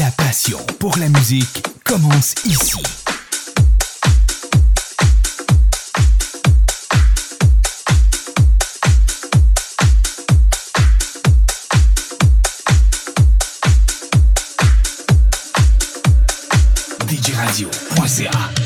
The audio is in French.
La passion pour la musique commence ici. Votre